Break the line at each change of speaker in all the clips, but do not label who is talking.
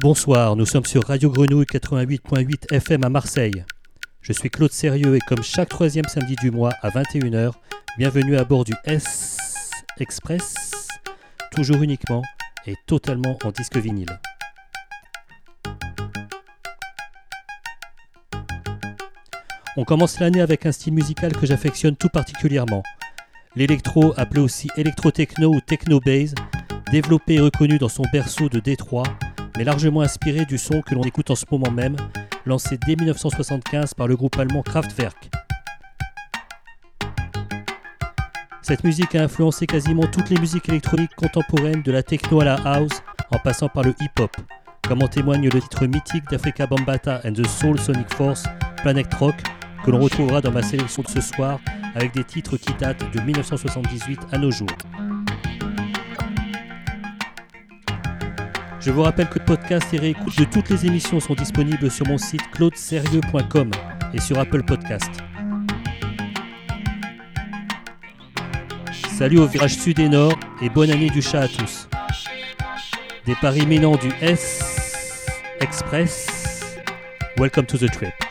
Bonsoir, nous sommes sur Radio Grenouille 88.8 FM à Marseille. Je suis Claude Sérieux et comme chaque troisième samedi du mois à 21h, bienvenue à bord du S Express, toujours uniquement et totalement en disque vinyle. On commence l'année avec un style musical que j'affectionne tout particulièrement. L'électro, appelé aussi électro-techno ou techno-base, développé et reconnu dans son berceau de Détroit, mais largement inspiré du son que l'on écoute en ce moment même, lancé dès 1975 par le groupe allemand Kraftwerk. Cette musique a influencé quasiment toutes les musiques électroniques contemporaines de la techno à la house en passant par le hip-hop, comme en témoigne le titre mythique d'Africa Bambata and the Soul Sonic Force, Planet Rock, que l'on retrouvera dans ma sélection de ce soir avec des titres qui datent de 1978 à nos jours. Je vous rappelle que podcast et réécoute de toutes les émissions sont disponibles sur mon site claudeserieux.com et sur Apple Podcast. Salut au virage sud et nord et bonne année du chat à tous. Départ imminent du S Express. Welcome to the trip.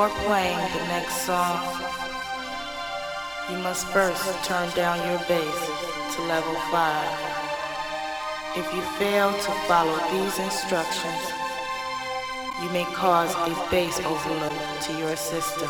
Before playing the next song, you must first turn down your bass to level 5. If you fail to follow these instructions, you may cause a bass overload to your system.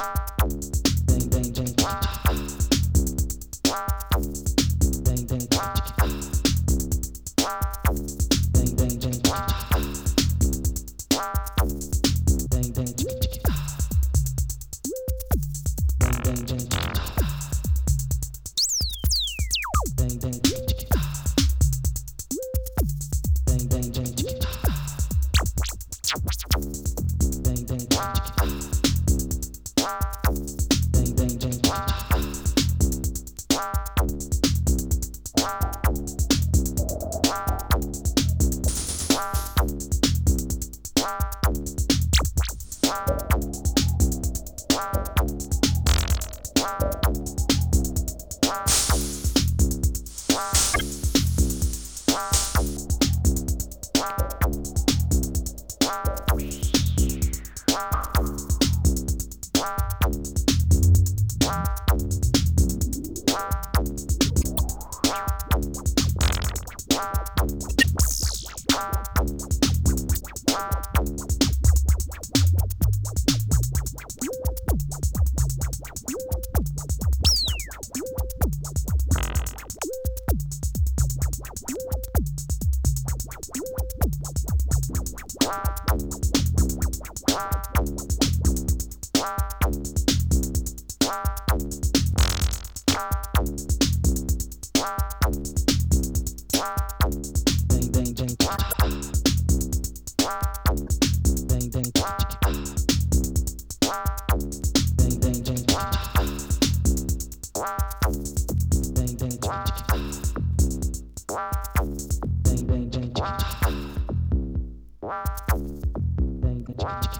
you Wow.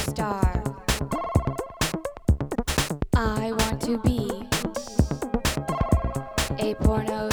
star. I want to be a porno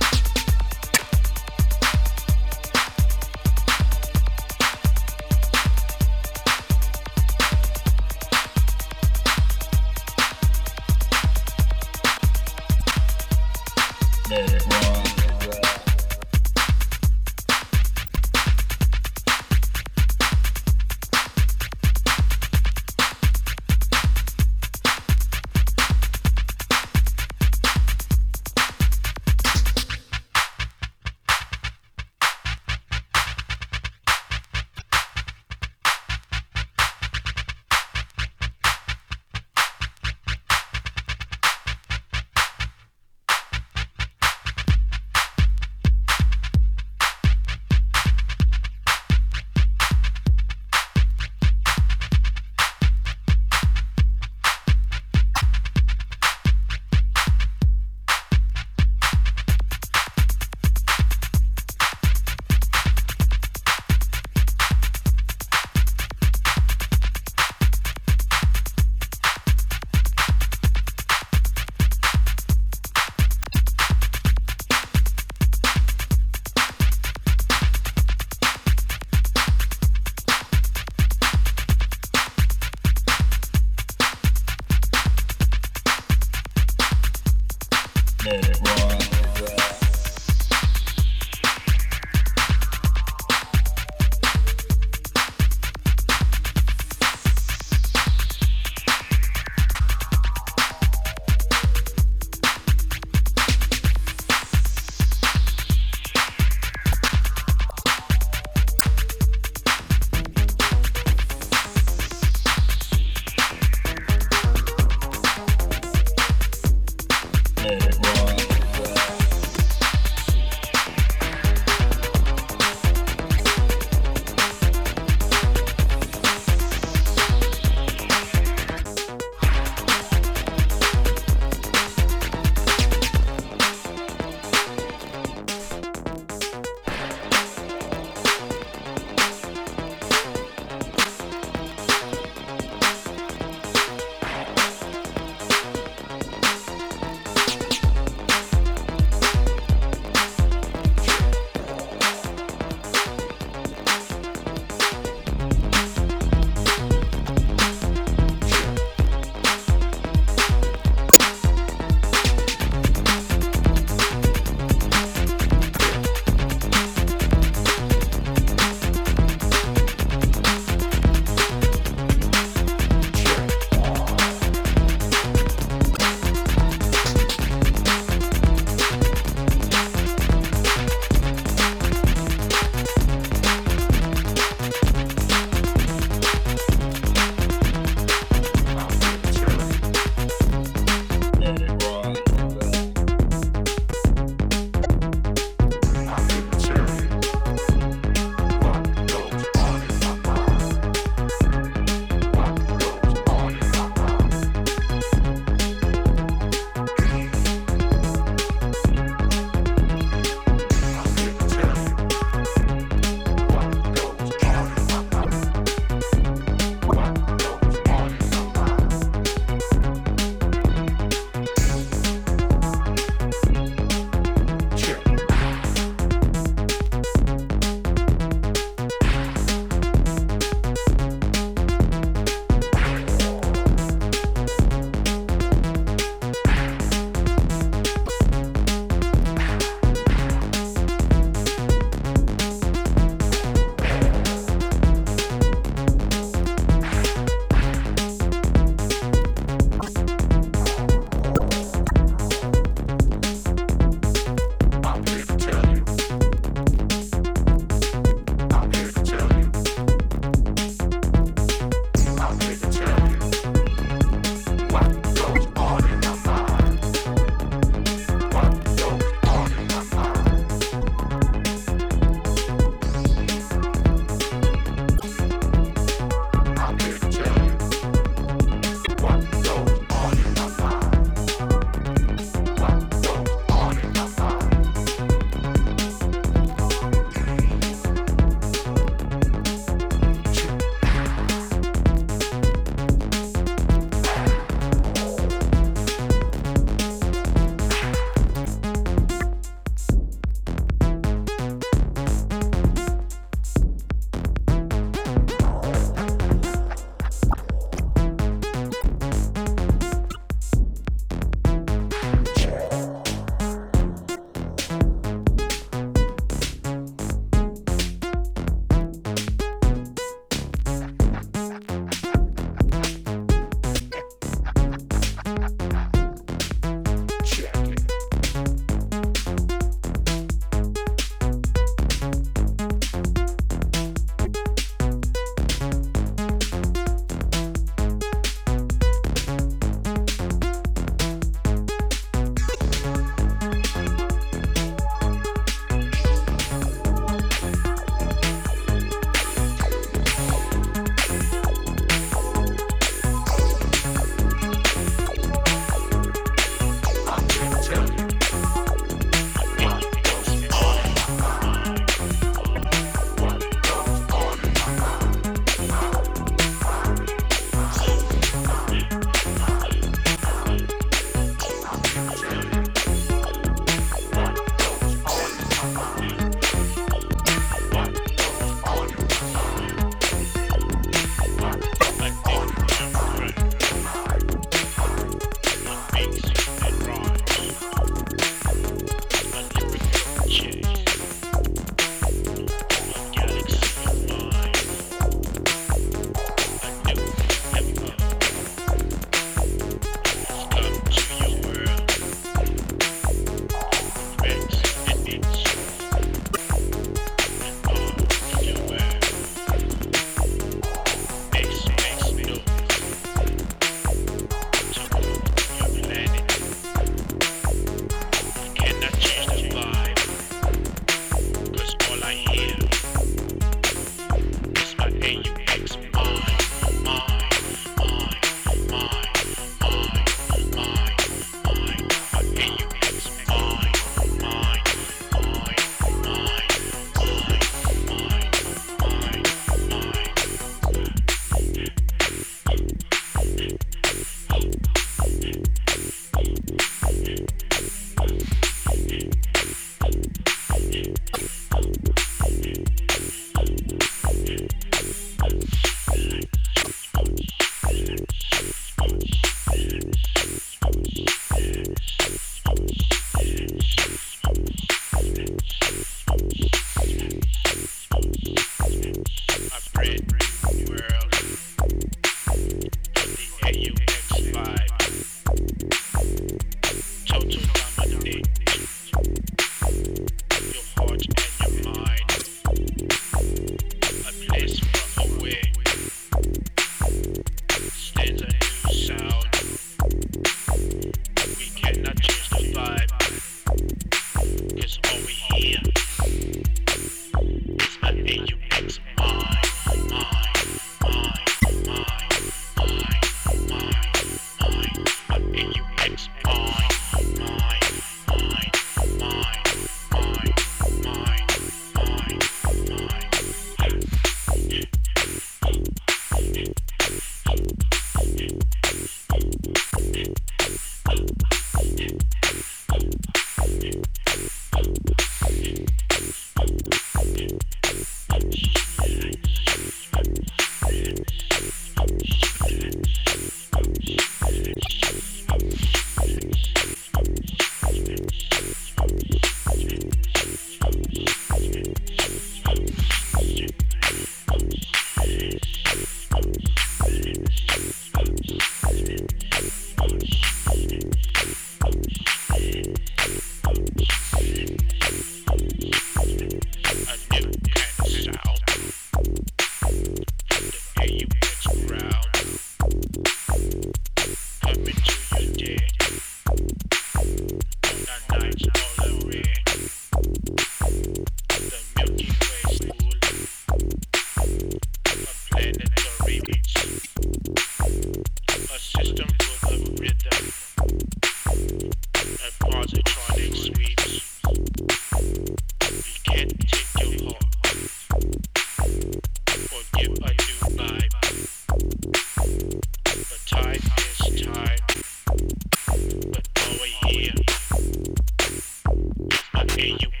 you.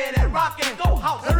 rockin' and rockin', go
house.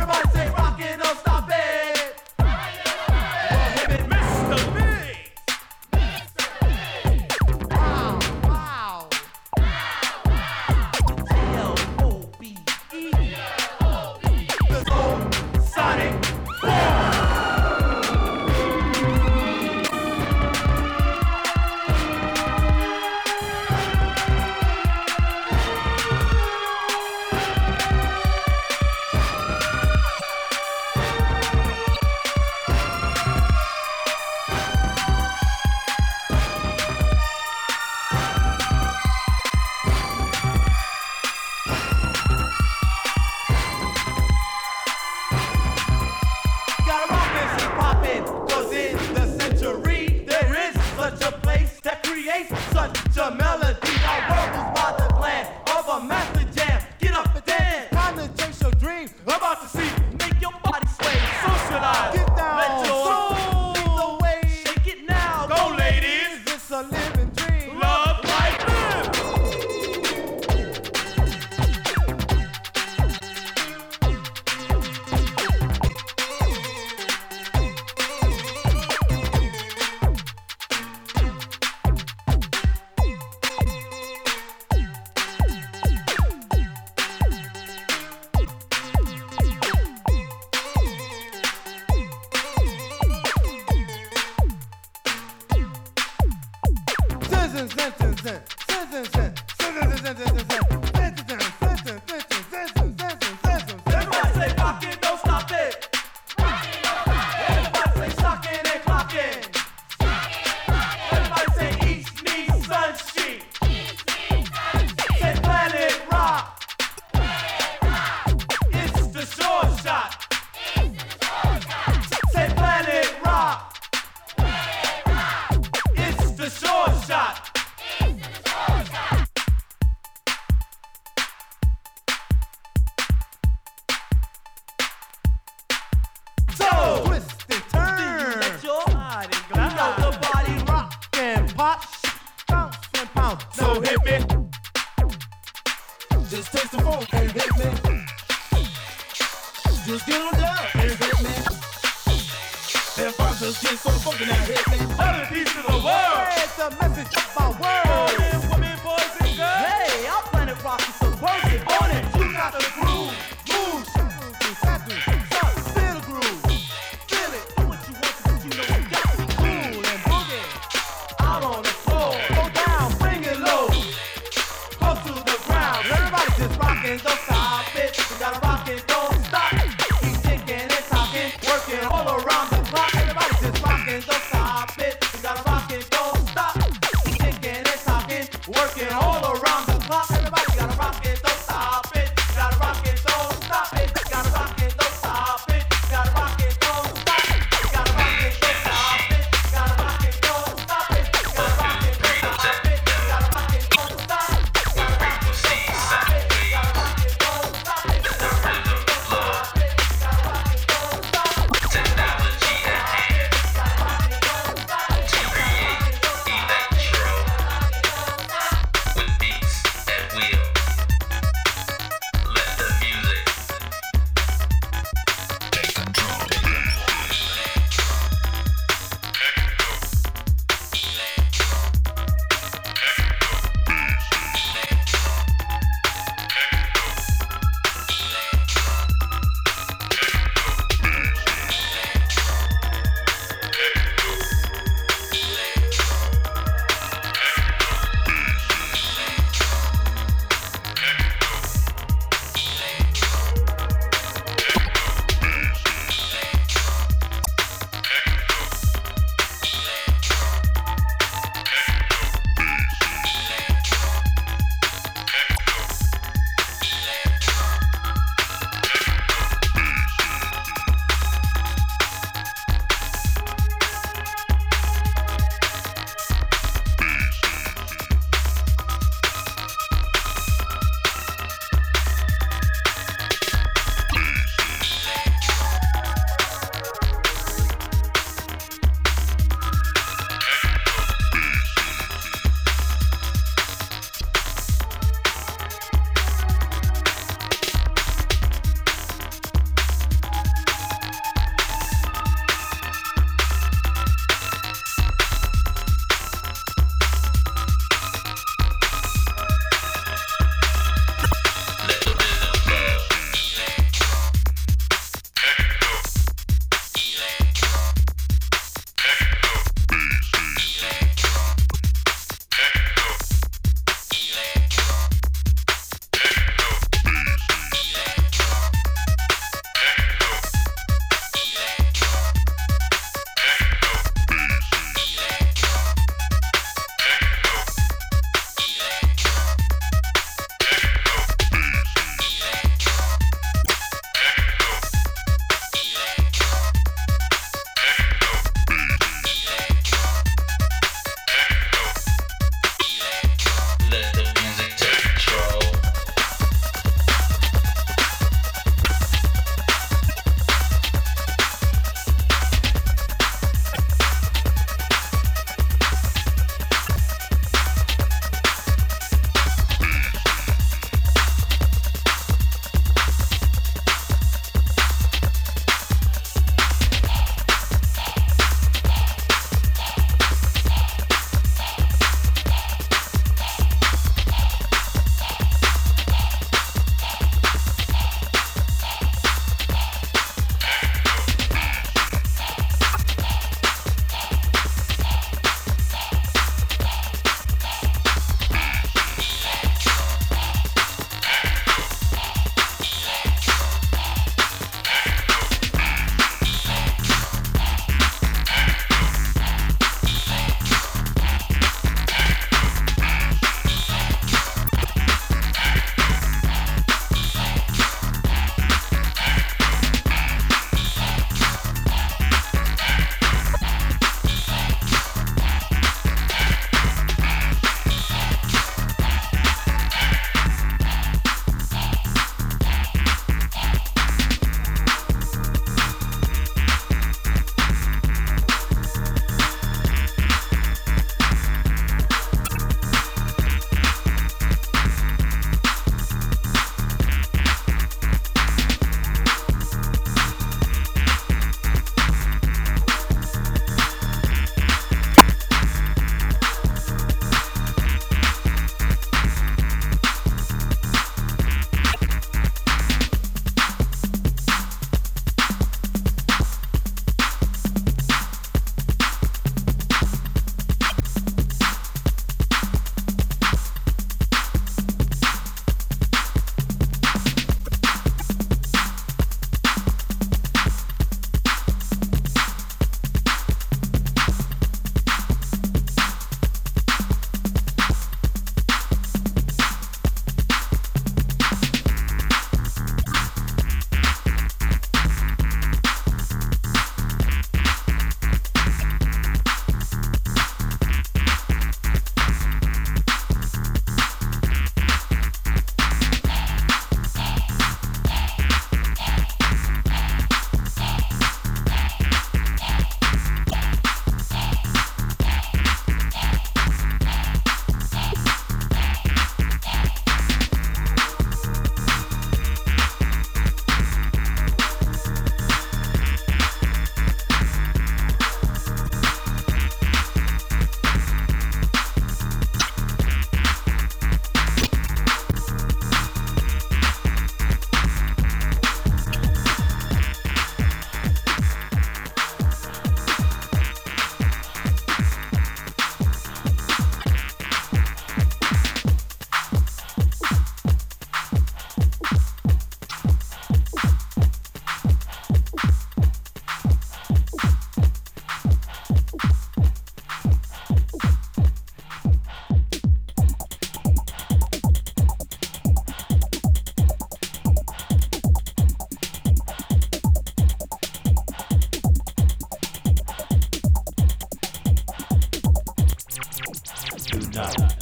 shot.